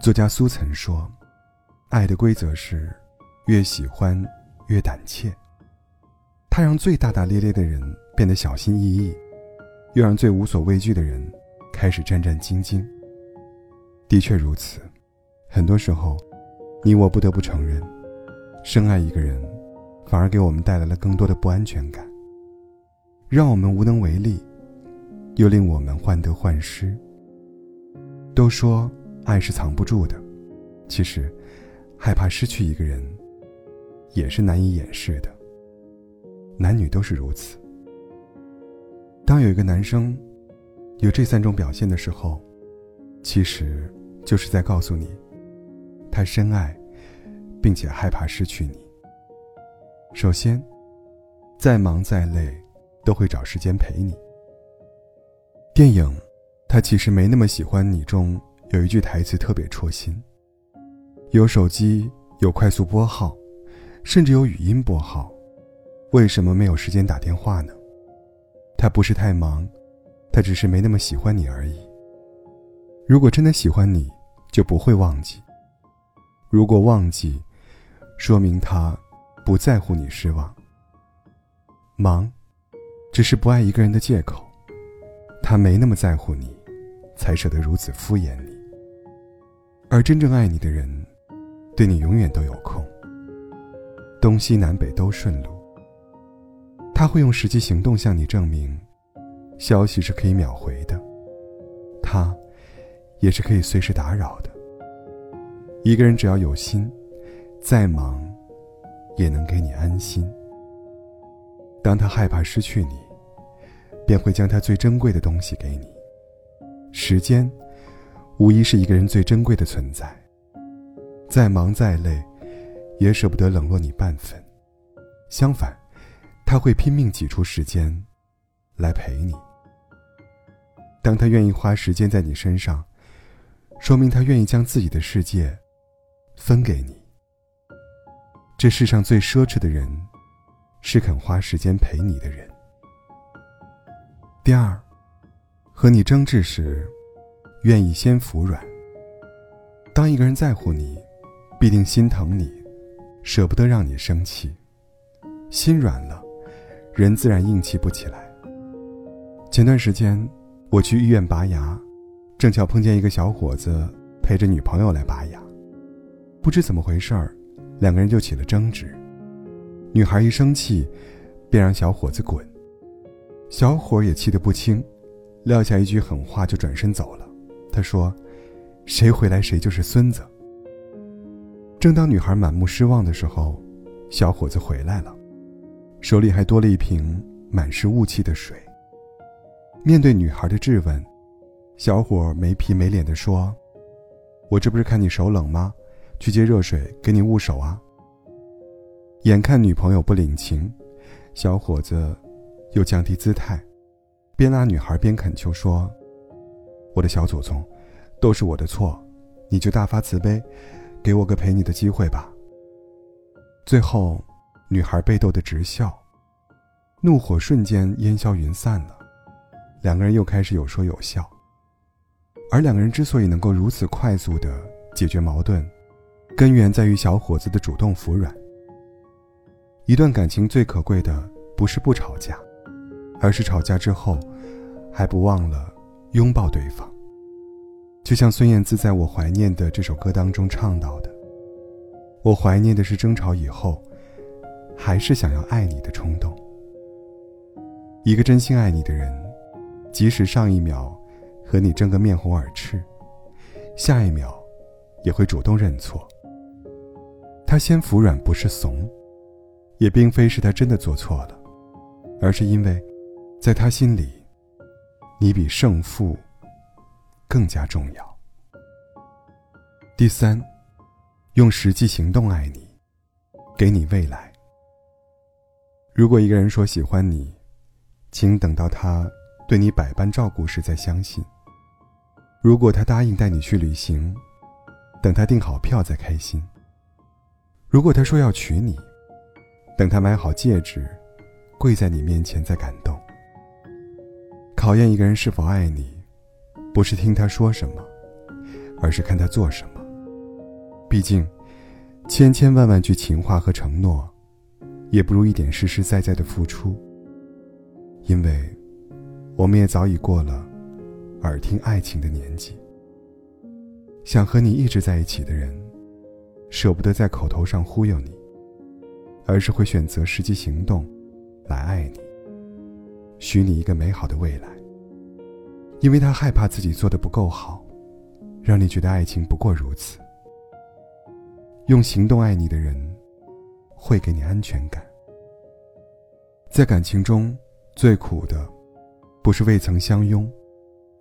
作家苏岑说：“爱的规则是，越喜欢越胆怯。它让最大大咧咧的人变得小心翼翼，又让最无所畏惧的人开始战战兢兢。”的确如此，很多时候，你我不得不承认，深爱一个人，反而给我们带来了更多的不安全感，让我们无能为力，又令我们患得患失。都说。爱是藏不住的，其实，害怕失去一个人，也是难以掩饰的。男女都是如此。当有一个男生有这三种表现的时候，其实就是在告诉你，他深爱，并且害怕失去你。首先，再忙再累，都会找时间陪你。电影《他其实没那么喜欢你》中。有一句台词特别戳心。有手机，有快速拨号，甚至有语音拨号，为什么没有时间打电话呢？他不是太忙，他只是没那么喜欢你而已。如果真的喜欢你，就不会忘记。如果忘记，说明他不在乎你失望。忙，只是不爱一个人的借口。他没那么在乎你，才舍得如此敷衍你。而真正爱你的人，对你永远都有空。东西南北都顺路。他会用实际行动向你证明，消息是可以秒回的，他，也是可以随时打扰的。一个人只要有心，再忙，也能给你安心。当他害怕失去你，便会将他最珍贵的东西给你，时间。无疑是一个人最珍贵的存在。再忙再累，也舍不得冷落你半分。相反，他会拼命挤出时间，来陪你。当他愿意花时间在你身上，说明他愿意将自己的世界分给你。这世上最奢侈的人，是肯花时间陪你的人。第二，和你争执时。愿意先服软。当一个人在乎你，必定心疼你，舍不得让你生气。心软了，人自然硬气不起来。前段时间我去医院拔牙，正巧碰见一个小伙子陪着女朋友来拔牙，不知怎么回事儿，两个人就起了争执。女孩一生气，便让小伙子滚。小伙也气得不轻，撂下一句狠话就转身走了。他说：“谁回来谁就是孙子。”正当女孩满目失望的时候，小伙子回来了，手里还多了一瓶满是雾气的水。面对女孩的质问，小伙没皮没脸地说：“我这不是看你手冷吗？去接热水给你捂手啊。”眼看女朋友不领情，小伙子又降低姿态，边拉女孩边恳求说。我的小祖宗，都是我的错，你就大发慈悲，给我个陪你的机会吧。最后，女孩被逗得直笑，怒火瞬间烟消云散了，两个人又开始有说有笑。而两个人之所以能够如此快速的解决矛盾，根源在于小伙子的主动服软。一段感情最可贵的不是不吵架，而是吵架之后，还不忘了。拥抱对方，就像孙燕姿在我怀念的这首歌当中唱到的：“我怀念的是争吵以后，还是想要爱你的冲动。”一个真心爱你的人，即使上一秒和你争个面红耳赤，下一秒也会主动认错。他先服软不是怂，也并非是他真的做错了，而是因为，在他心里。你比胜负更加重要。第三，用实际行动爱你，给你未来。如果一个人说喜欢你，请等到他对你百般照顾时再相信；如果他答应带你去旅行，等他订好票再开心；如果他说要娶你，等他买好戒指，跪在你面前再感动。考验一个人是否爱你，不是听他说什么，而是看他做什么。毕竟，千千万万句情话和承诺，也不如一点实实在在的付出。因为，我们也早已过了耳听爱情的年纪。想和你一直在一起的人，舍不得在口头上忽悠你，而是会选择实际行动来爱你，许你一个美好的未来。因为他害怕自己做的不够好，让你觉得爱情不过如此。用行动爱你的人，会给你安全感。在感情中，最苦的，不是未曾相拥，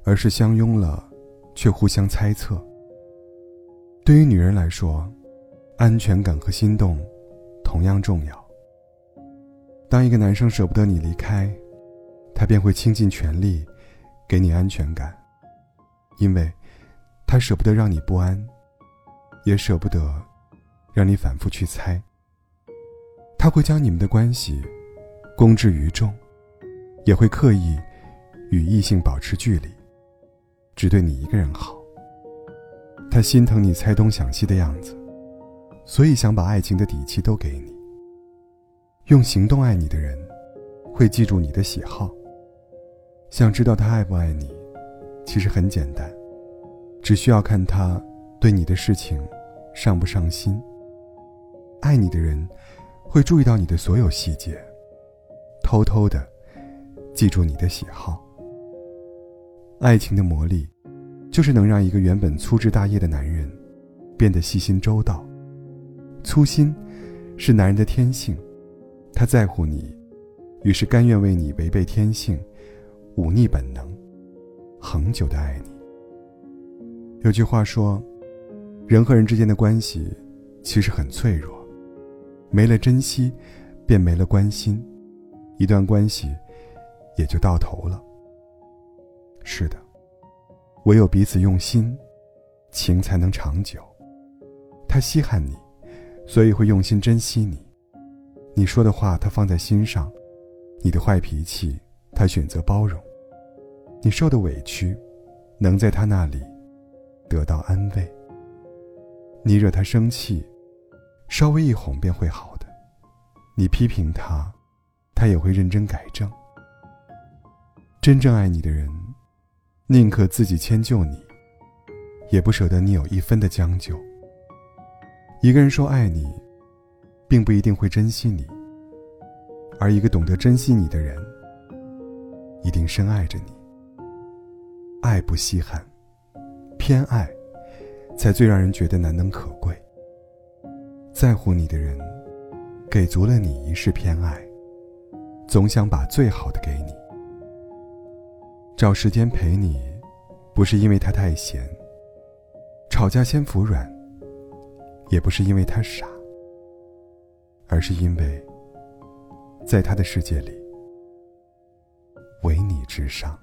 而是相拥了，却互相猜测。对于女人来说，安全感和心动，同样重要。当一个男生舍不得你离开，他便会倾尽全力，给你安全感，因为，他舍不得让你不安，也舍不得。让你反复去猜，他会将你们的关系公之于众，也会刻意与异性保持距离，只对你一个人好。他心疼你猜东想西的样子，所以想把爱情的底气都给你。用行动爱你的人，会记住你的喜好。想知道他爱不爱你，其实很简单，只需要看他对你的事情上不上心。爱你的人，会注意到你的所有细节，偷偷的记住你的喜好。爱情的魔力，就是能让一个原本粗枝大叶的男人，变得细心周到。粗心，是男人的天性，他在乎你，于是甘愿为你违背天性，忤逆本能，恒久的爱你。有句话说，人和人之间的关系，其实很脆弱。没了珍惜，便没了关心，一段关系也就到头了。是的，唯有彼此用心，情才能长久。他稀罕你，所以会用心珍惜你。你说的话，他放在心上；你的坏脾气，他选择包容；你受的委屈，能在他那里得到安慰。你惹他生气。稍微一哄便会好的，你批评他，他也会认真改正。真正爱你的人，宁可自己迁就你，也不舍得你有一分的将就。一个人说爱你，并不一定会珍惜你，而一个懂得珍惜你的人，一定深爱着你。爱不稀罕，偏爱，才最让人觉得难能可贵。在乎你的人，给足了你一世偏爱，总想把最好的给你。找时间陪你，不是因为他太闲；吵架先服软，也不是因为他傻，而是因为，在他的世界里，唯你至上。